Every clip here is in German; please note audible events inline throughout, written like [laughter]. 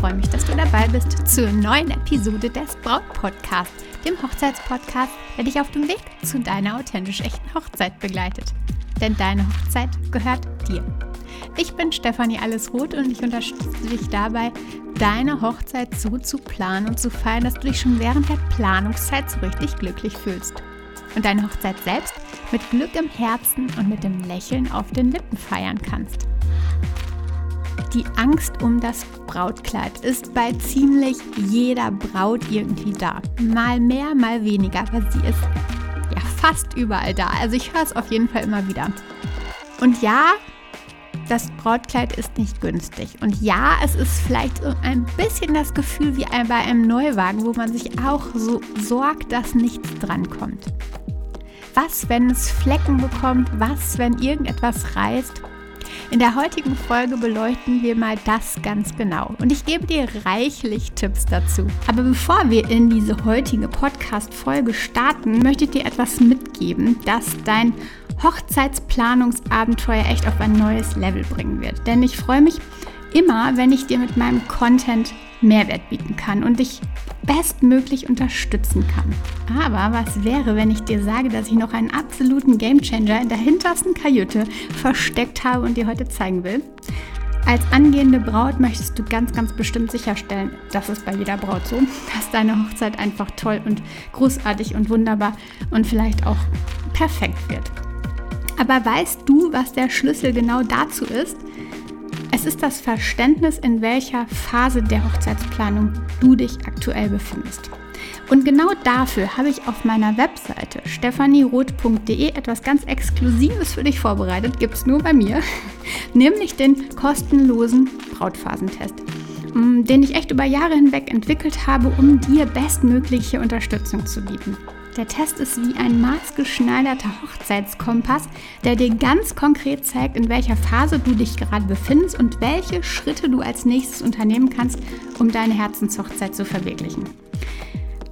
Freue mich, dass du dabei bist zur neuen Episode des Braut Podcasts, dem Hochzeitspodcast, der dich auf dem Weg zu deiner authentisch echten Hochzeit begleitet. Denn deine Hochzeit gehört dir. Ich bin Stefanie Allesroth und ich unterstütze dich dabei, deine Hochzeit so zu planen und zu feiern, dass du dich schon während der Planungszeit so richtig glücklich fühlst. Und deine Hochzeit selbst mit Glück im Herzen und mit dem Lächeln auf den Lippen feiern kannst. Die Angst um das Brautkleid ist bei ziemlich jeder Braut irgendwie da. Mal mehr, mal weniger, aber sie ist ja fast überall da. Also ich höre es auf jeden Fall immer wieder. Und ja, das Brautkleid ist nicht günstig. Und ja, es ist vielleicht so ein bisschen das Gefühl wie bei einem Neuwagen, wo man sich auch so sorgt, dass nichts drankommt. Was, wenn es Flecken bekommt? Was, wenn irgendetwas reißt? In der heutigen Folge beleuchten wir mal das ganz genau und ich gebe dir reichlich Tipps dazu. Aber bevor wir in diese heutige Podcast-Folge starten, möchte ich dir etwas mitgeben, das dein Hochzeitsplanungsabenteuer echt auf ein neues Level bringen wird. Denn ich freue mich immer, wenn ich dir mit meinem Content Mehrwert bieten kann und dich bestmöglich unterstützen kann. Aber was wäre, wenn ich dir sage, dass ich noch einen absoluten Gamechanger in der hintersten Kajüte versteckt habe und dir heute zeigen will? Als angehende Braut möchtest du ganz, ganz bestimmt sicherstellen, das ist bei jeder Braut so, dass deine Hochzeit einfach toll und großartig und wunderbar und vielleicht auch perfekt wird. Aber weißt du, was der Schlüssel genau dazu ist? Es ist das Verständnis, in welcher Phase der Hochzeitsplanung du dich aktuell befindest. Und genau dafür habe ich auf meiner Webseite stephanieroth.de etwas ganz Exklusives für dich vorbereitet, gibt es nur bei mir, [laughs] nämlich den kostenlosen Brautphasentest, mm, den ich echt über Jahre hinweg entwickelt habe, um dir bestmögliche Unterstützung zu bieten. Der Test ist wie ein maßgeschneiderter Hochzeitskompass, der dir ganz konkret zeigt, in welcher Phase du dich gerade befindest und welche Schritte du als nächstes unternehmen kannst, um deine Herzenshochzeit zu verwirklichen.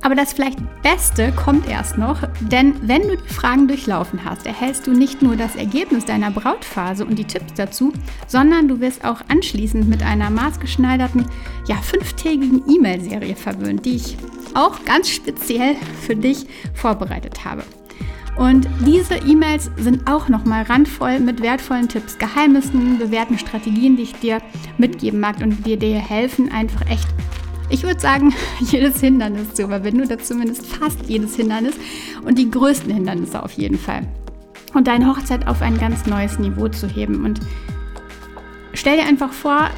Aber das vielleicht Beste kommt erst noch, denn wenn du die Fragen durchlaufen hast, erhältst du nicht nur das Ergebnis deiner Brautphase und die Tipps dazu, sondern du wirst auch anschließend mit einer maßgeschneiderten, ja, fünftägigen E-Mail-Serie verwöhnt, die ich auch ganz speziell für dich vorbereitet habe. Und diese E-Mails sind auch nochmal randvoll mit wertvollen Tipps, Geheimnissen, bewährten Strategien, die ich dir mitgeben mag und die dir helfen, einfach echt, ich würde sagen, [laughs] jedes Hindernis zu überwinden oder zumindest fast jedes Hindernis und die größten Hindernisse auf jeden Fall. Und deine Hochzeit auf ein ganz neues Niveau zu heben. Und stell dir einfach vor,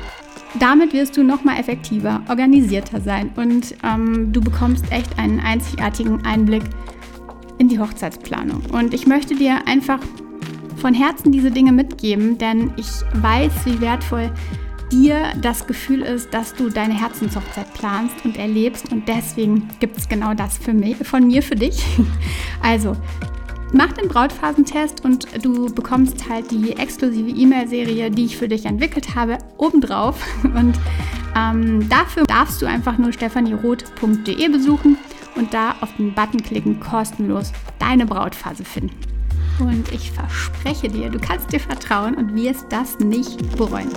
damit wirst du noch mal effektiver, organisierter sein und ähm, du bekommst echt einen einzigartigen Einblick in die Hochzeitsplanung. Und ich möchte dir einfach von Herzen diese Dinge mitgeben, denn ich weiß, wie wertvoll dir das Gefühl ist, dass du deine Herzenshochzeit planst und erlebst. Und deswegen gibt es genau das für mich, von mir für dich. [laughs] Also Mach den Brautphasentest und du bekommst halt die exklusive E-Mail-Serie, die ich für dich entwickelt habe, obendrauf. [laughs] Und ähm, dafür darfst du einfach nur stephanieroth.de besuchen und da auf den Button klicken, kostenlos deine Brautphase finden. Und ich verspreche dir, du kannst dir vertrauen und wirst das nicht bereuen.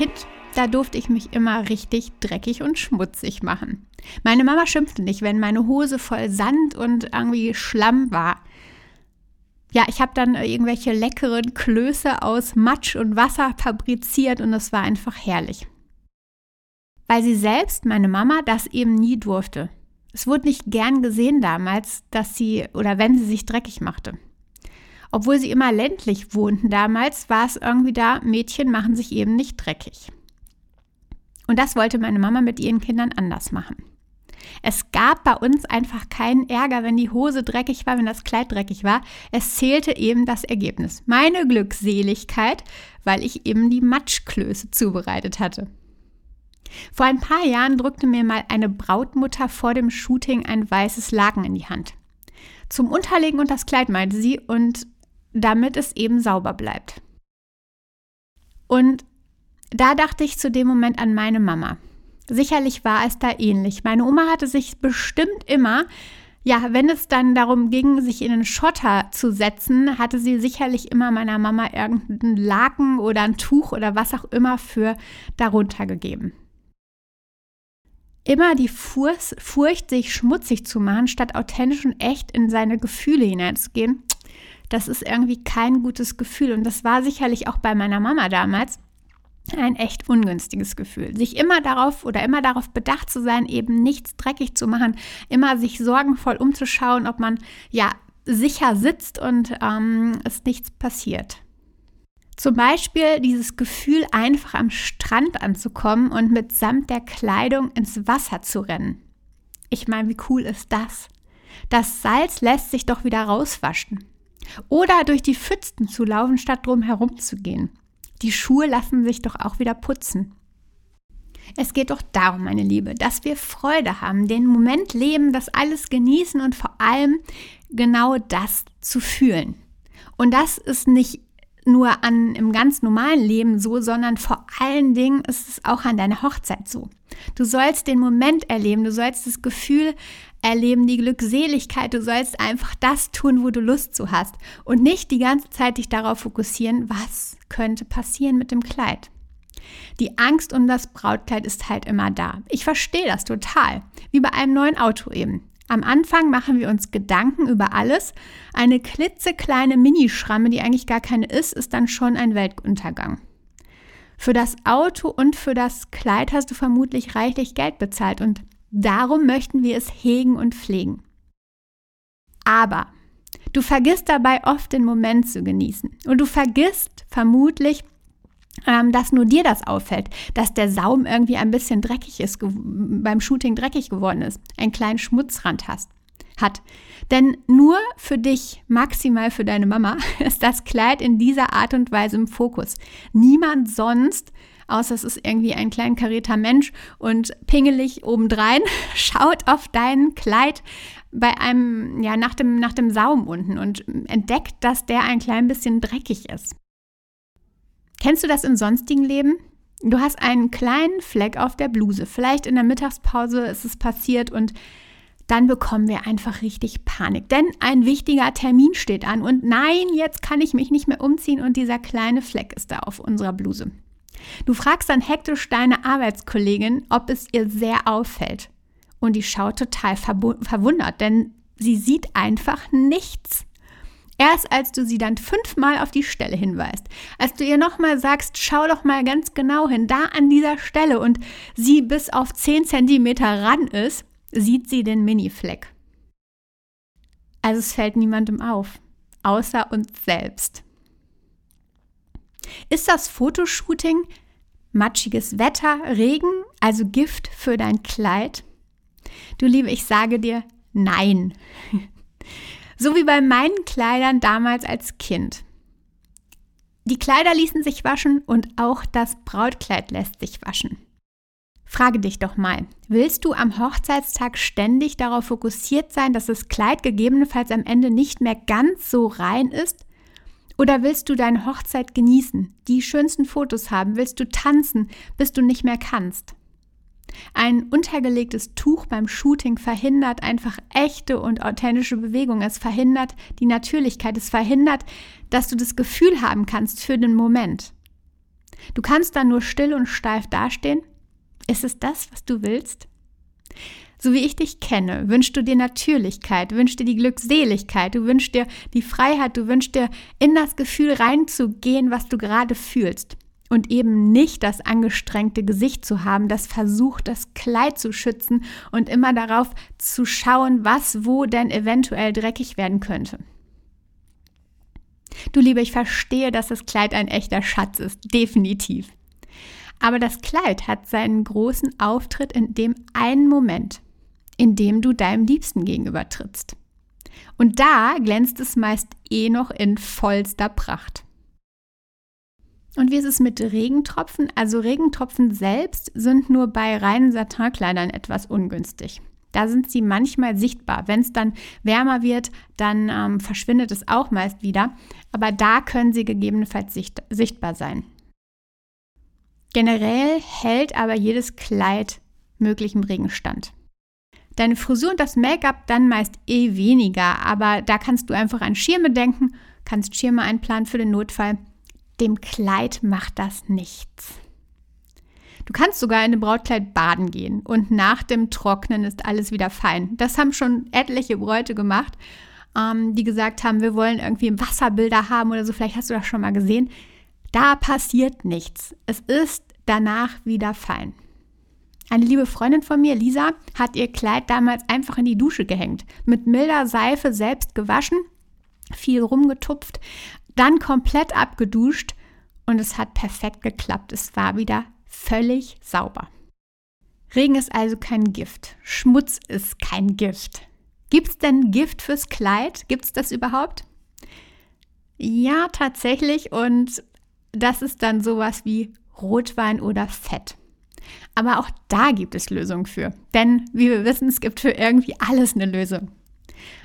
Kind, da durfte ich mich immer richtig dreckig und schmutzig machen. Meine Mama schimpfte nicht, wenn meine Hose voll Sand und irgendwie Schlamm war. Ja, ich habe dann irgendwelche leckeren Klöße aus Matsch und Wasser fabriziert und es war einfach herrlich. Weil sie selbst, meine Mama, das eben nie durfte. Es wurde nicht gern gesehen damals, dass sie oder wenn sie sich dreckig machte. Obwohl sie immer ländlich wohnten damals, war es irgendwie da, Mädchen machen sich eben nicht dreckig. Und das wollte meine Mama mit ihren Kindern anders machen. Es gab bei uns einfach keinen Ärger, wenn die Hose dreckig war, wenn das Kleid dreckig war. Es zählte eben das Ergebnis. Meine Glückseligkeit, weil ich eben die Matschklöße zubereitet hatte. Vor ein paar Jahren drückte mir mal eine Brautmutter vor dem Shooting ein weißes Laken in die Hand. Zum Unterlegen und das Kleid meinte sie und damit es eben sauber bleibt. Und da dachte ich zu dem Moment an meine Mama. Sicherlich war es da ähnlich. Meine Oma hatte sich bestimmt immer, ja, wenn es dann darum ging, sich in den Schotter zu setzen, hatte sie sicherlich immer meiner Mama irgendeinen Laken oder ein Tuch oder was auch immer für darunter gegeben. Immer die Furcht, sich schmutzig zu machen, statt authentisch und echt in seine Gefühle hineinzugehen, das ist irgendwie kein gutes Gefühl. Und das war sicherlich auch bei meiner Mama damals ein echt ungünstiges Gefühl. Sich immer darauf oder immer darauf bedacht zu sein, eben nichts dreckig zu machen, immer sich sorgenvoll umzuschauen, ob man ja sicher sitzt und ähm, es nichts passiert. Zum Beispiel dieses Gefühl, einfach am Strand anzukommen und mitsamt der Kleidung ins Wasser zu rennen. Ich meine, wie cool ist das? Das Salz lässt sich doch wieder rauswaschen. Oder durch die Pfützen zu laufen, statt drum herum zu gehen. Die Schuhe lassen sich doch auch wieder putzen. Es geht doch darum, meine Liebe, dass wir Freude haben, den Moment leben, das alles genießen und vor allem genau das zu fühlen. Und das ist nicht nur an, im ganz normalen Leben so, sondern vor allen Dingen ist es auch an deiner Hochzeit so. Du sollst den Moment erleben, du sollst das Gefühl erleben, die Glückseligkeit, du sollst einfach das tun, wo du Lust zu hast und nicht die ganze Zeit dich darauf fokussieren, was könnte passieren mit dem Kleid. Die Angst um das Brautkleid ist halt immer da. Ich verstehe das total, wie bei einem neuen Auto eben. Am Anfang machen wir uns Gedanken über alles. Eine klitzekleine Minischramme, die eigentlich gar keine ist, ist dann schon ein Weltuntergang. Für das Auto und für das Kleid hast du vermutlich reichlich Geld bezahlt und darum möchten wir es hegen und pflegen. Aber du vergisst dabei oft den Moment zu genießen und du vergisst vermutlich, ähm, dass nur dir das auffällt, dass der Saum irgendwie ein bisschen dreckig ist, beim Shooting dreckig geworden ist, einen kleinen Schmutzrand hast, hat. Denn nur für dich, maximal für deine Mama, [laughs] ist das Kleid in dieser Art und Weise im Fokus. Niemand sonst, außer es ist irgendwie ein klein karierter Mensch und pingelig obendrein, [laughs] schaut auf dein Kleid bei einem, ja, nach dem, nach dem Saum unten und entdeckt, dass der ein klein bisschen dreckig ist. Kennst du das im sonstigen Leben? Du hast einen kleinen Fleck auf der Bluse. Vielleicht in der Mittagspause ist es passiert und dann bekommen wir einfach richtig Panik. Denn ein wichtiger Termin steht an und nein, jetzt kann ich mich nicht mehr umziehen und dieser kleine Fleck ist da auf unserer Bluse. Du fragst dann hektisch deine Arbeitskollegin, ob es ihr sehr auffällt. Und die schaut total verwundert, denn sie sieht einfach nichts. Erst als du sie dann fünfmal auf die Stelle hinweist, als du ihr nochmal sagst, schau doch mal ganz genau hin, da an dieser Stelle und sie bis auf 10 cm ran ist, sieht sie den Mini-Fleck. Also es fällt niemandem auf, außer uns selbst. Ist das Fotoshooting matschiges Wetter, Regen, also Gift für dein Kleid? Du Liebe, ich sage dir nein. [laughs] So wie bei meinen Kleidern damals als Kind. Die Kleider ließen sich waschen und auch das Brautkleid lässt sich waschen. Frage dich doch mal, willst du am Hochzeitstag ständig darauf fokussiert sein, dass das Kleid gegebenenfalls am Ende nicht mehr ganz so rein ist? Oder willst du deine Hochzeit genießen, die schönsten Fotos haben, willst du tanzen, bis du nicht mehr kannst? Ein untergelegtes Tuch beim Shooting verhindert einfach echte und authentische Bewegung. Es verhindert die Natürlichkeit. Es verhindert, dass du das Gefühl haben kannst für den Moment. Du kannst dann nur still und steif dastehen. Ist es das, was du willst? So wie ich dich kenne, wünschst du dir Natürlichkeit, wünschst dir die Glückseligkeit, du wünschst dir die Freiheit, du wünschst dir in das Gefühl reinzugehen, was du gerade fühlst und eben nicht das angestrengte Gesicht zu haben, das versucht, das Kleid zu schützen und immer darauf zu schauen, was wo denn eventuell dreckig werden könnte. Du Liebe, ich verstehe, dass das Kleid ein echter Schatz ist, definitiv. Aber das Kleid hat seinen großen Auftritt in dem einen Moment, in dem du deinem Liebsten gegenüber trittst. Und da glänzt es meist eh noch in vollster Pracht. Und wie ist es mit Regentropfen? Also Regentropfen selbst sind nur bei reinen Satinkleidern etwas ungünstig. Da sind sie manchmal sichtbar. Wenn es dann wärmer wird, dann ähm, verschwindet es auch meist wieder. Aber da können sie gegebenenfalls sicht sichtbar sein. Generell hält aber jedes Kleid möglichen Regenstand. Deine Frisur und das Make-up dann meist eh weniger, aber da kannst du einfach an Schirme denken, kannst Schirme einplanen für den Notfall. Dem Kleid macht das nichts. Du kannst sogar in dem Brautkleid baden gehen und nach dem Trocknen ist alles wieder fein. Das haben schon etliche Bräute gemacht, ähm, die gesagt haben, wir wollen irgendwie Wasserbilder haben oder so. Vielleicht hast du das schon mal gesehen. Da passiert nichts. Es ist danach wieder fein. Eine liebe Freundin von mir, Lisa, hat ihr Kleid damals einfach in die Dusche gehängt, mit milder Seife selbst gewaschen, viel rumgetupft, dann komplett abgeduscht und es hat perfekt geklappt. Es war wieder völlig sauber. Regen ist also kein Gift. Schmutz ist kein Gift. Gibt es denn Gift fürs Kleid? Gibt es das überhaupt? Ja, tatsächlich. Und das ist dann sowas wie Rotwein oder Fett. Aber auch da gibt es Lösungen für. Denn wie wir wissen, es gibt für irgendwie alles eine Lösung.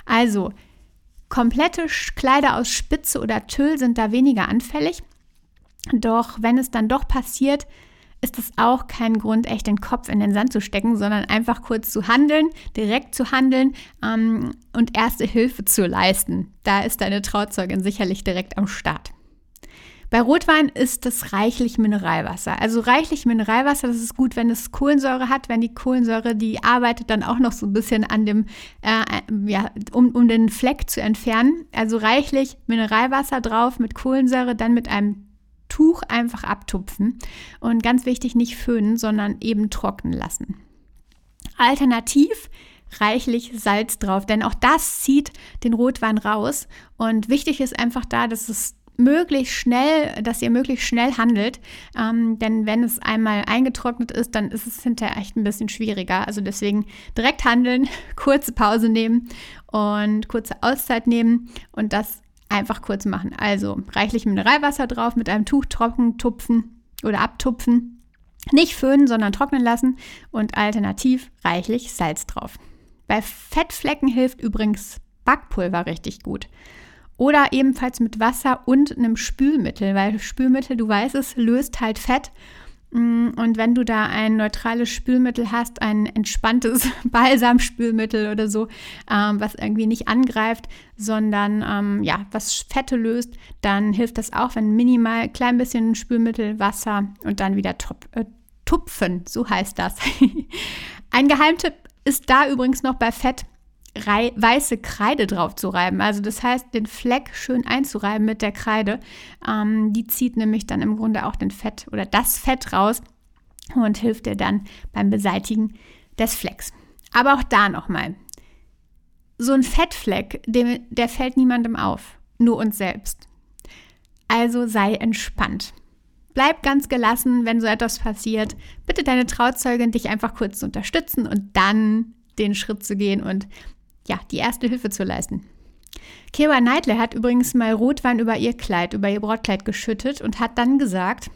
Also, komplette Kleider aus Spitze oder Tüll sind da weniger anfällig. Doch wenn es dann doch passiert, ist es auch kein Grund, echt den Kopf in den Sand zu stecken, sondern einfach kurz zu handeln, direkt zu handeln ähm, und erste Hilfe zu leisten. Da ist deine Trauzeugin sicherlich direkt am Start. Bei Rotwein ist es reichlich Mineralwasser. Also reichlich Mineralwasser, das ist gut, wenn es Kohlensäure hat, wenn die Kohlensäure, die arbeitet dann auch noch so ein bisschen an dem, äh, ja, um, um den Fleck zu entfernen. Also reichlich Mineralwasser drauf mit Kohlensäure, dann mit einem Tuch einfach abtupfen und ganz wichtig, nicht föhnen, sondern eben trocknen lassen. Alternativ reichlich Salz drauf, denn auch das zieht den Rotwein raus. Und wichtig ist einfach da, dass es möglichst schnell, dass ihr möglichst schnell handelt. Ähm, denn wenn es einmal eingetrocknet ist, dann ist es hinterher echt ein bisschen schwieriger. Also deswegen direkt handeln, [laughs] kurze Pause nehmen und kurze Auszeit nehmen und das einfach kurz machen. Also reichlich Mineralwasser drauf, mit einem Tuch trocken tupfen oder abtupfen. Nicht föhnen, sondern trocknen lassen und alternativ reichlich Salz drauf. Bei Fettflecken hilft übrigens Backpulver richtig gut. Oder ebenfalls mit Wasser und einem Spülmittel, weil Spülmittel, du weißt es, löst halt Fett. Mm, und wenn du da ein neutrales Spülmittel hast, ein entspanntes [laughs] Balsamspülmittel oder so, ähm, was irgendwie nicht angreift, sondern ähm, ja, was Fette löst, dann hilft das auch, wenn minimal klein bisschen Spülmittel, Wasser und dann wieder top, äh, tupfen, so heißt das. [laughs] ein Geheimtipp ist da übrigens noch bei Fett, weiße Kreide drauf zu reiben. Also das heißt, den Fleck schön einzureiben mit der Kreide. Ähm, die zieht nämlich dann im Grunde auch den Fett oder das Fett raus und hilft dir dann beim Beseitigen des Flecks. Aber auch da nochmal. So ein Fettfleck, dem, der fällt niemandem auf, nur uns selbst. Also sei entspannt. Bleib ganz gelassen, wenn so etwas passiert. Bitte deine Trauzeugin, dich einfach kurz zu unterstützen und dann den Schritt zu gehen und ja, die erste Hilfe zu leisten. Keira Knightley hat übrigens mal Rotwein über ihr Kleid, über ihr Brautkleid geschüttet und hat dann gesagt,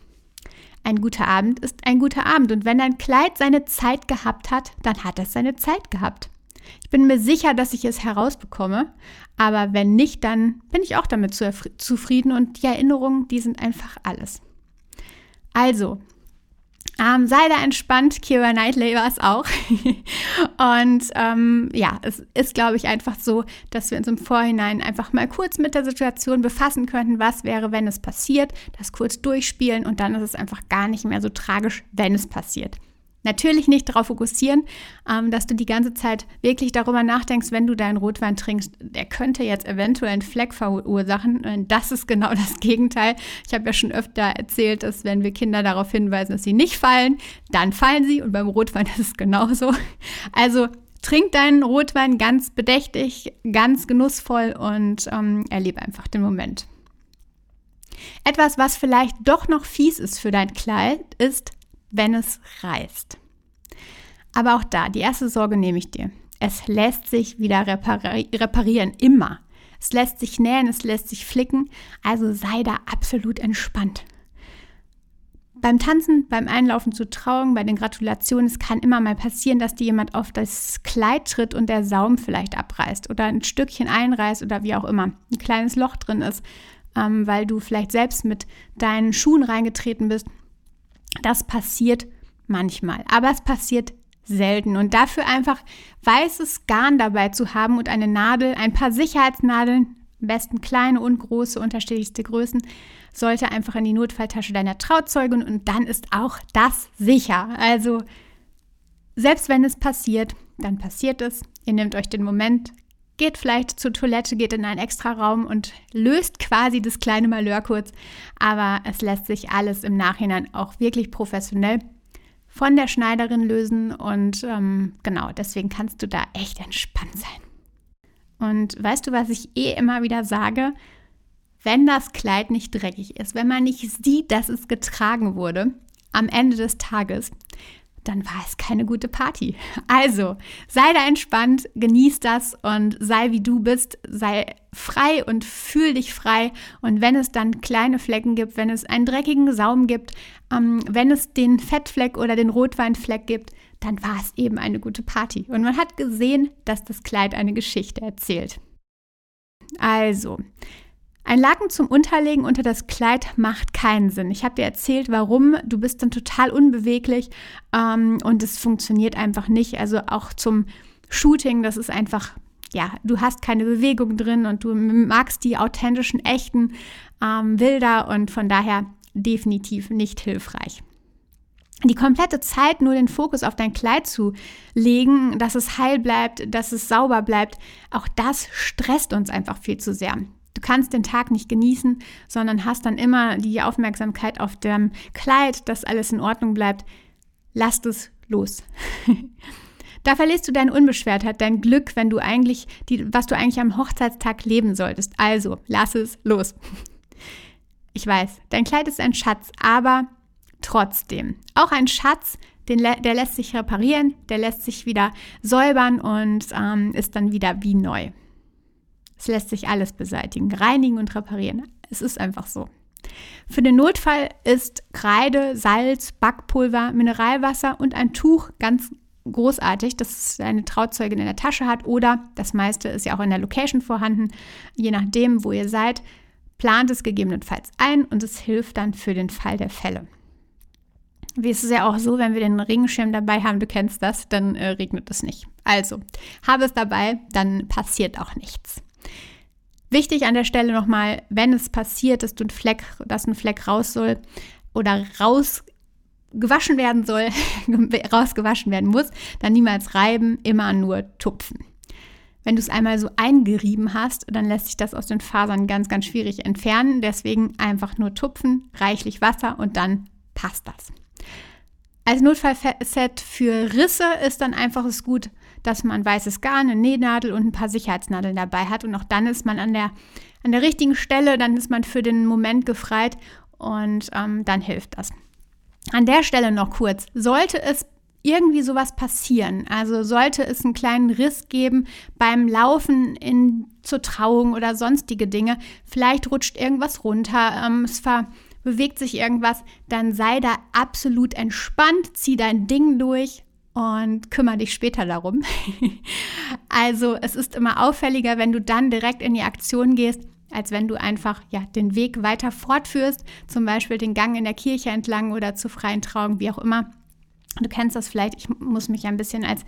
ein guter Abend ist ein guter Abend und wenn dein Kleid seine Zeit gehabt hat, dann hat es seine Zeit gehabt. Ich bin mir sicher, dass ich es herausbekomme, aber wenn nicht, dann bin ich auch damit zufrieden und die Erinnerungen, die sind einfach alles. Also, ähm, sei da entspannt, Kira Knightley war es auch. [laughs] und ähm, ja, es ist, glaube ich, einfach so, dass wir uns im Vorhinein einfach mal kurz mit der Situation befassen könnten, was wäre, wenn es passiert, das kurz durchspielen und dann ist es einfach gar nicht mehr so tragisch, wenn es passiert. Natürlich nicht darauf fokussieren, ähm, dass du die ganze Zeit wirklich darüber nachdenkst, wenn du deinen Rotwein trinkst, der könnte jetzt eventuell einen Fleck verursachen. Das ist genau das Gegenteil. Ich habe ja schon öfter erzählt, dass wenn wir Kinder darauf hinweisen, dass sie nicht fallen, dann fallen sie. Und beim Rotwein [laughs] ist es genauso. Also trink deinen Rotwein ganz bedächtig, ganz genussvoll und ähm, erlebe einfach den Moment. Etwas, was vielleicht doch noch fies ist für dein Kleid, ist wenn es reißt. Aber auch da, die erste Sorge nehme ich dir. Es lässt sich wieder repari reparieren, immer. Es lässt sich nähen, es lässt sich flicken, also sei da absolut entspannt. beim Tanzen, beim Einlaufen zu Trauung, bei den Gratulationen, es kann immer mal passieren, dass dir jemand auf das Kleid tritt und der Saum vielleicht abreißt oder ein Stückchen einreißt oder wie auch immer, ein kleines Loch drin ist, ähm, weil du vielleicht selbst mit deinen Schuhen reingetreten bist. Das passiert manchmal, aber es passiert selten. Und dafür einfach weißes Garn dabei zu haben und eine Nadel, ein paar Sicherheitsnadeln, am besten kleine und große, unterschiedlichste Größen, sollte einfach in die Notfalltasche deiner Trauzeugin und dann ist auch das sicher. Also selbst wenn es passiert, dann passiert es. Ihr nehmt euch den Moment, geht vielleicht zur Toilette, geht in einen extra Raum und löst quasi das kleine Malheur kurz. Aber es lässt sich alles im Nachhinein auch wirklich professionell von der Schneiderin lösen und ähm, genau, deswegen kannst du da echt entspannt sein. Und weißt du, was ich eh immer wieder sage? Wenn das Kleid nicht dreckig ist, wenn man nicht sieht, dass es getragen wurde, am Ende des Tages, dann war es keine gute Party. Also, sei da entspannt, genieß das und sei wie du bist, sei frei und fühl dich frei. Und wenn es dann kleine Flecken gibt, wenn es einen dreckigen Saum gibt, ähm, wenn es den Fettfleck oder den Rotweinfleck gibt, dann war es eben eine gute Party. Und man hat gesehen, dass das Kleid eine Geschichte erzählt. Also, ein Laken zum Unterlegen unter das Kleid macht keinen Sinn. Ich habe dir erzählt, warum. Du bist dann total unbeweglich ähm, und es funktioniert einfach nicht. Also auch zum Shooting, das ist einfach, ja, du hast keine Bewegung drin und du magst die authentischen, echten ähm, Bilder und von daher definitiv nicht hilfreich. Die komplette Zeit nur den Fokus auf dein Kleid zu legen, dass es heil bleibt, dass es sauber bleibt, auch das stresst uns einfach viel zu sehr. Du kannst den Tag nicht genießen, sondern hast dann immer die Aufmerksamkeit auf dem Kleid, dass alles in Ordnung bleibt. Lass es los. [laughs] da verlierst du deine Unbeschwertheit, dein Glück, wenn du eigentlich, die, was du eigentlich am Hochzeitstag leben solltest. Also, lass es los. [laughs] Ich weiß, dein Kleid ist ein Schatz, aber trotzdem. Auch ein Schatz, den, der lässt sich reparieren, der lässt sich wieder säubern und ähm, ist dann wieder wie neu. Es lässt sich alles beseitigen, reinigen und reparieren. Es ist einfach so. Für den Notfall ist Kreide, Salz, Backpulver, Mineralwasser und ein Tuch ganz großartig, dass eine Trauzeugin in der Tasche hat oder das meiste ist ja auch in der Location vorhanden. Je nachdem, wo ihr seid, plant es gegebenenfalls ein und es hilft dann für den Fall der Fälle. Wie ist es ja auch so, wenn wir den Regenschirm dabei haben, du kennst das, dann äh, regnet es nicht. Also, habe es dabei, dann passiert auch nichts. Wichtig an der Stelle nochmal, wenn es passiert, dass, du ein Fleck, dass ein Fleck raus soll oder raus gewaschen werden soll, [laughs] rausgewaschen werden muss, dann niemals reiben, immer nur tupfen. Wenn du es einmal so eingerieben hast, dann lässt sich das aus den Fasern ganz, ganz schwierig entfernen. Deswegen einfach nur tupfen, reichlich Wasser und dann passt das. Als Notfallset für Risse ist dann einfach es gut, dass man weißes Garn, eine Nähnadel und ein paar Sicherheitsnadeln dabei hat. Und auch dann ist man an der, an der richtigen Stelle, dann ist man für den Moment gefreit und ähm, dann hilft das. An der Stelle noch kurz, sollte es irgendwie sowas passieren, also sollte es einen kleinen Riss geben beim Laufen in, zur Trauung oder sonstige Dinge, vielleicht rutscht irgendwas runter, ähm, es bewegt sich irgendwas, dann sei da absolut entspannt, zieh dein Ding durch und kümmere dich später darum. [laughs] also es ist immer auffälliger, wenn du dann direkt in die Aktion gehst, als wenn du einfach ja, den Weg weiter fortführst, zum Beispiel den Gang in der Kirche entlang oder zur freien Trauung, wie auch immer. Du kennst das vielleicht, ich muss mich ein bisschen als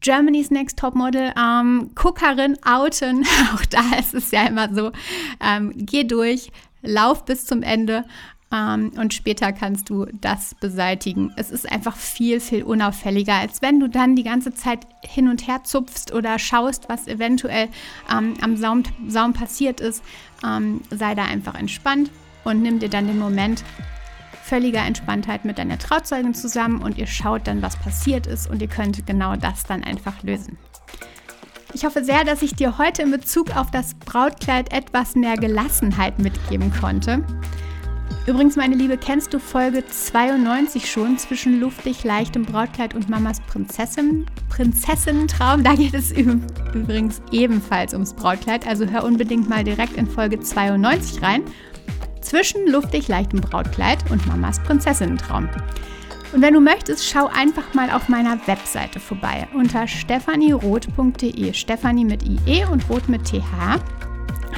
Germany's Next Topmodel ähm, Cookerin outen. [laughs] Auch da ist es ja immer so, ähm, geh durch, lauf bis zum Ende ähm, und später kannst du das beseitigen. Es ist einfach viel, viel unauffälliger, als wenn du dann die ganze Zeit hin und her zupfst oder schaust, was eventuell ähm, am Saum, Saum, passiert ist. Ähm, sei da einfach entspannt und nimm dir dann den Moment völliger Entspanntheit mit deiner Trauzeugin zusammen und ihr schaut dann, was passiert ist und ihr könnt genau das dann einfach lösen. Ich hoffe sehr, dass ich dir heute in Bezug auf das Brautkleid etwas mehr Gelassenheit mitgeben konnte. Übrigens, meine Liebe, kennst du Folge 92 schon zwischen luftig, leichtem Brautkleid und Mamas Prinzessin? Prinzessinnen-Traum? Da geht es übrigens ebenfalls ums Brautkleid. Also hör unbedingt mal direkt in Folge 92 rein. zwischen luftig leichtem Brautkleid und Mamas Prinzessinnentraum. Und wenn du möchtest, schau einfach mal auf meiner Webseite vorbei unter stephanieroth.de. Stephanie mit IE und Roth mit TH.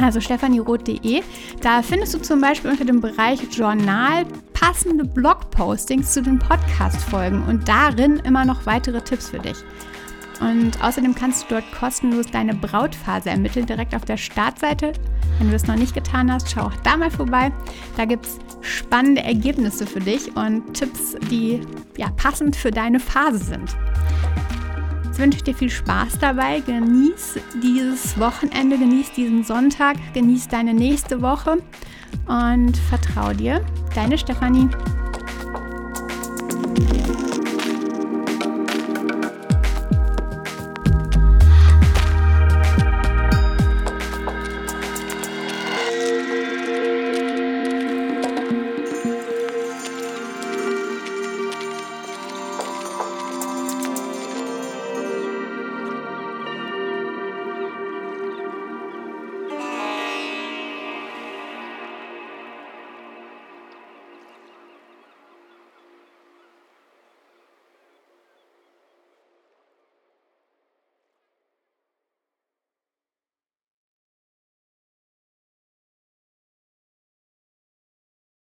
Also stephanieroth.de. Da findest du zum Beispiel unter dem Bereich Journal passende Blogpostings zu den Podcast-Folgen und darin immer noch weitere Tipps für dich. Und außerdem kannst du dort kostenlos deine Brautphase ermitteln, direkt auf der Startseite. Wenn du das noch nicht getan hast, schau auch da mal vorbei. Da gibt es spannende Ergebnisse für dich und Tipps, die ja, passend für deine Phase sind. Jetzt wünsche ich dir viel Spaß dabei. Genieß dieses Wochenende, genieß diesen Sonntag, genieß deine nächste Woche und vertrau dir. Deine Stefanie.